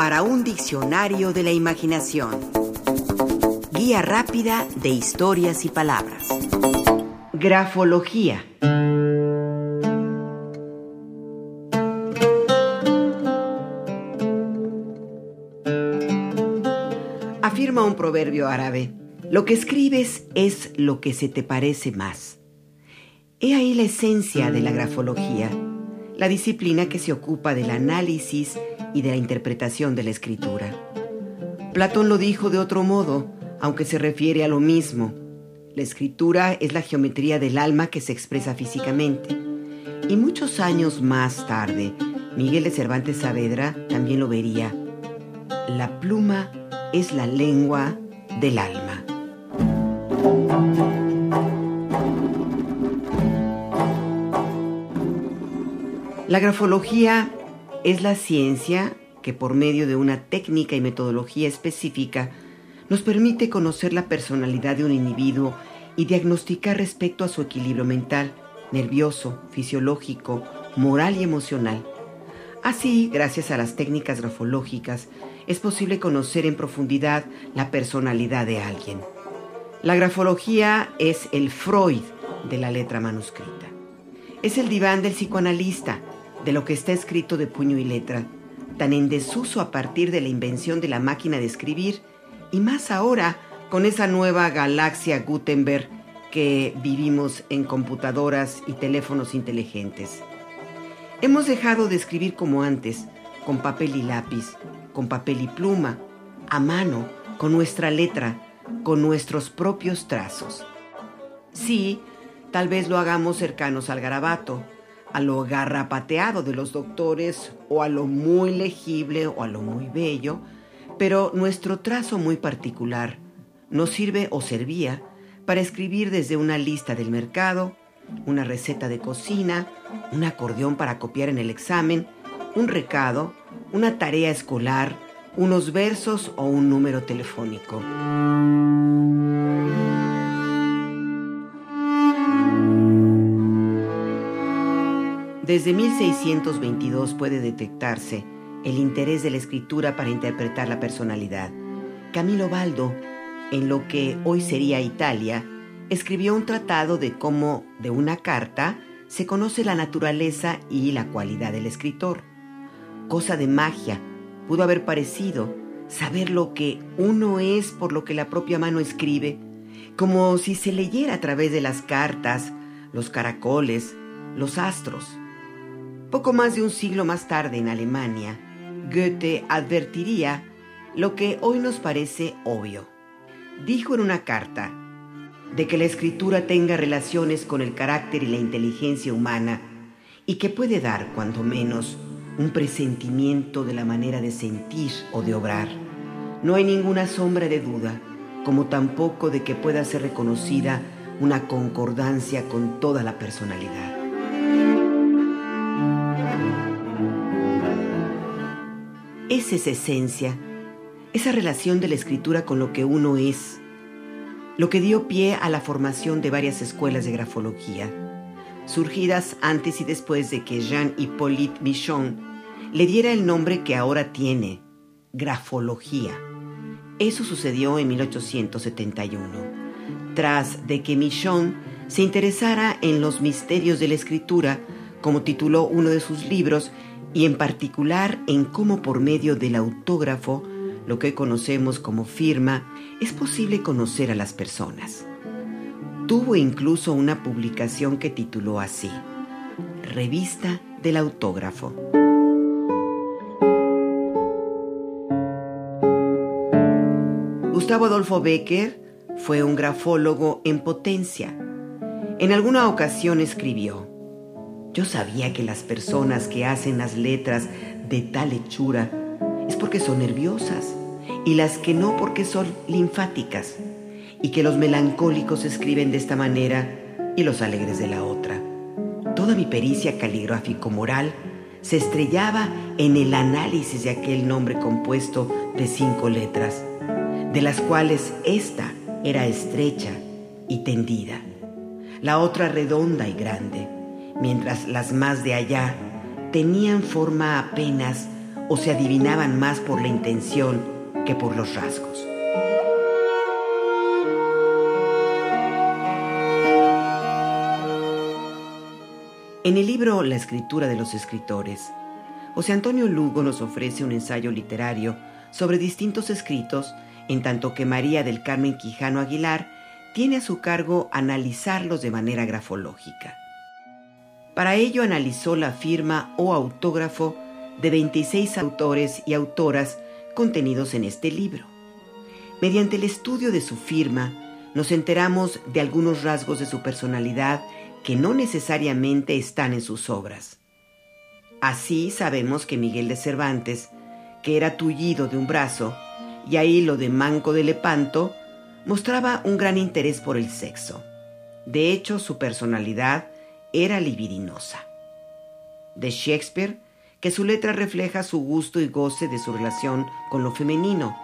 para un diccionario de la imaginación. Guía rápida de historias y palabras. Grafología. Afirma un proverbio árabe, lo que escribes es lo que se te parece más. He ahí la esencia de la grafología, la disciplina que se ocupa del análisis y de la interpretación de la escritura. Platón lo dijo de otro modo, aunque se refiere a lo mismo. La escritura es la geometría del alma que se expresa físicamente. Y muchos años más tarde, Miguel de Cervantes Saavedra también lo vería. La pluma es la lengua del alma. La grafología es la ciencia que por medio de una técnica y metodología específica nos permite conocer la personalidad de un individuo y diagnosticar respecto a su equilibrio mental, nervioso, fisiológico, moral y emocional. Así, gracias a las técnicas grafológicas, es posible conocer en profundidad la personalidad de alguien. La grafología es el Freud de la letra manuscrita. Es el diván del psicoanalista, de lo que está escrito de puño y letra, tan en desuso a partir de la invención de la máquina de escribir, y más ahora con esa nueva galaxia Gutenberg que vivimos en computadoras y teléfonos inteligentes. Hemos dejado de escribir como antes, con papel y lápiz, con papel y pluma, a mano, con nuestra letra, con nuestros propios trazos. Sí, tal vez lo hagamos cercanos al garabato, a lo garrapateado de los doctores o a lo muy legible o a lo muy bello, pero nuestro trazo muy particular nos sirve o servía para escribir desde una lista del mercado, una receta de cocina, un acordeón para copiar en el examen, un recado, una tarea escolar, unos versos o un número telefónico. Desde 1622 puede detectarse el interés de la escritura para interpretar la personalidad. Camilo Baldo, en lo que hoy sería Italia, escribió un tratado de cómo de una carta se conoce la naturaleza y la cualidad del escritor. Cosa de magia, pudo haber parecido saber lo que uno es por lo que la propia mano escribe, como si se leyera a través de las cartas, los caracoles, los astros. Poco más de un siglo más tarde en Alemania, Goethe advertiría lo que hoy nos parece obvio. Dijo en una carta de que la escritura tenga relaciones con el carácter y la inteligencia humana y que puede dar, cuando menos, un presentimiento de la manera de sentir o de obrar. No hay ninguna sombra de duda, como tampoco de que pueda ser reconocida una concordancia con toda la personalidad. Esa es esencia, esa relación de la escritura con lo que uno es, lo que dio pie a la formación de varias escuelas de grafología, surgidas antes y después de que Jean-Hippolyte Michon le diera el nombre que ahora tiene, grafología. Eso sucedió en 1871, tras de que Michon se interesara en los misterios de la escritura, como tituló uno de sus libros, y en particular en cómo por medio del autógrafo, lo que conocemos como firma, es posible conocer a las personas. Tuvo incluso una publicación que tituló así, Revista del Autógrafo. Gustavo Adolfo Becker fue un grafólogo en potencia. En alguna ocasión escribió, yo sabía que las personas que hacen las letras de tal hechura es porque son nerviosas y las que no porque son linfáticas y que los melancólicos escriben de esta manera y los alegres de la otra. Toda mi pericia caligráfico-moral se estrellaba en el análisis de aquel nombre compuesto de cinco letras, de las cuales esta era estrecha y tendida, la otra redonda y grande mientras las más de allá tenían forma apenas o se adivinaban más por la intención que por los rasgos. En el libro La escritura de los escritores, José Antonio Lugo nos ofrece un ensayo literario sobre distintos escritos, en tanto que María del Carmen Quijano Aguilar tiene a su cargo analizarlos de manera grafológica. Para ello analizó la firma o autógrafo de 26 autores y autoras contenidos en este libro. Mediante el estudio de su firma, nos enteramos de algunos rasgos de su personalidad que no necesariamente están en sus obras. Así sabemos que Miguel de Cervantes, que era tullido de un brazo, y ahí lo de Manco de Lepanto, mostraba un gran interés por el sexo. De hecho, su personalidad era libidinosa. De Shakespeare, que su letra refleja su gusto y goce de su relación con lo femenino,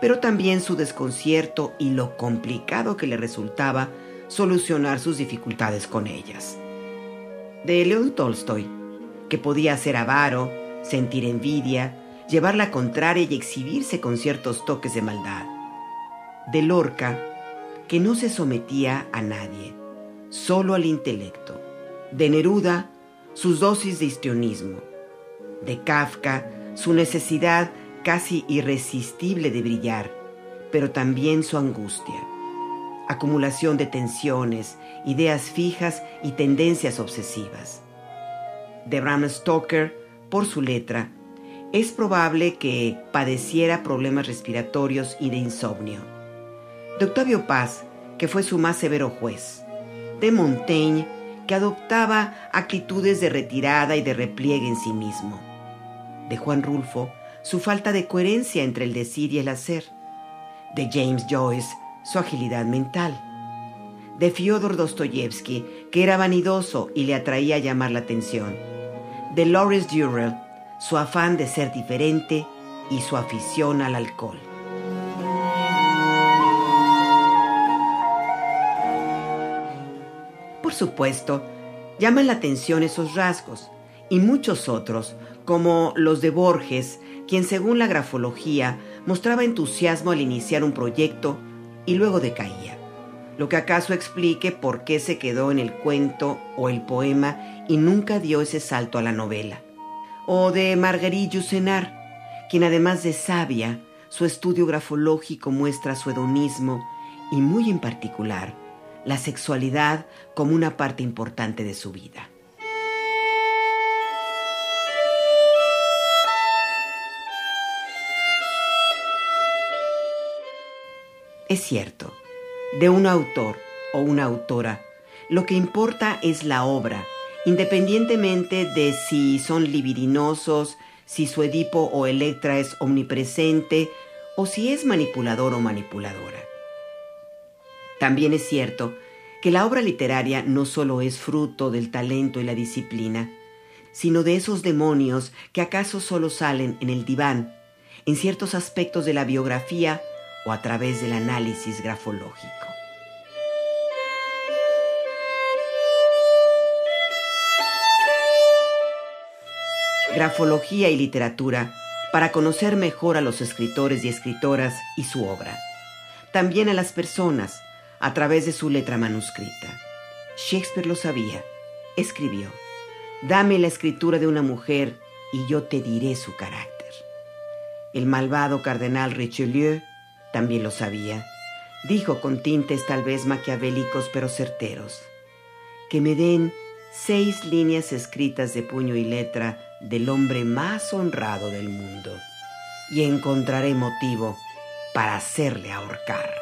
pero también su desconcierto y lo complicado que le resultaba solucionar sus dificultades con ellas. De León Tolstoy, que podía ser avaro, sentir envidia, llevar la contraria y exhibirse con ciertos toques de maldad. De Lorca, que no se sometía a nadie, solo al intelecto. De Neruda, sus dosis de histrionismo. De Kafka, su necesidad casi irresistible de brillar, pero también su angustia. Acumulación de tensiones, ideas fijas y tendencias obsesivas. De Bram Stoker, por su letra, es probable que padeciera problemas respiratorios y de insomnio. De Octavio Paz, que fue su más severo juez. De Montaigne, que adoptaba actitudes de retirada y de repliegue en sí mismo. De Juan Rulfo, su falta de coherencia entre el decir y el hacer. De James Joyce, su agilidad mental. De Fyodor Dostoyevsky, que era vanidoso y le atraía llamar la atención. De Lawrence Durrell, su afán de ser diferente y su afición al alcohol. Por supuesto, llaman la atención esos rasgos y muchos otros, como los de Borges, quien según la grafología mostraba entusiasmo al iniciar un proyecto y luego decaía, lo que acaso explique por qué se quedó en el cuento o el poema y nunca dio ese salto a la novela. O de Marguerite Yourcenar, quien además de sabia, su estudio grafológico muestra su hedonismo y muy en particular la sexualidad como una parte importante de su vida. Es cierto, de un autor o una autora, lo que importa es la obra, independientemente de si son libidinosos, si su Edipo o Electra es omnipresente o si es manipulador o manipuladora. También es cierto que la obra literaria no solo es fruto del talento y la disciplina, sino de esos demonios que acaso solo salen en el diván, en ciertos aspectos de la biografía o a través del análisis grafológico. grafología y literatura para conocer mejor a los escritores y escritoras y su obra. También a las personas a través de su letra manuscrita. Shakespeare lo sabía. Escribió, Dame la escritura de una mujer y yo te diré su carácter. El malvado cardenal Richelieu también lo sabía. Dijo con tintes tal vez maquiavélicos pero certeros, que me den seis líneas escritas de puño y letra del hombre más honrado del mundo y encontraré motivo para hacerle ahorcar.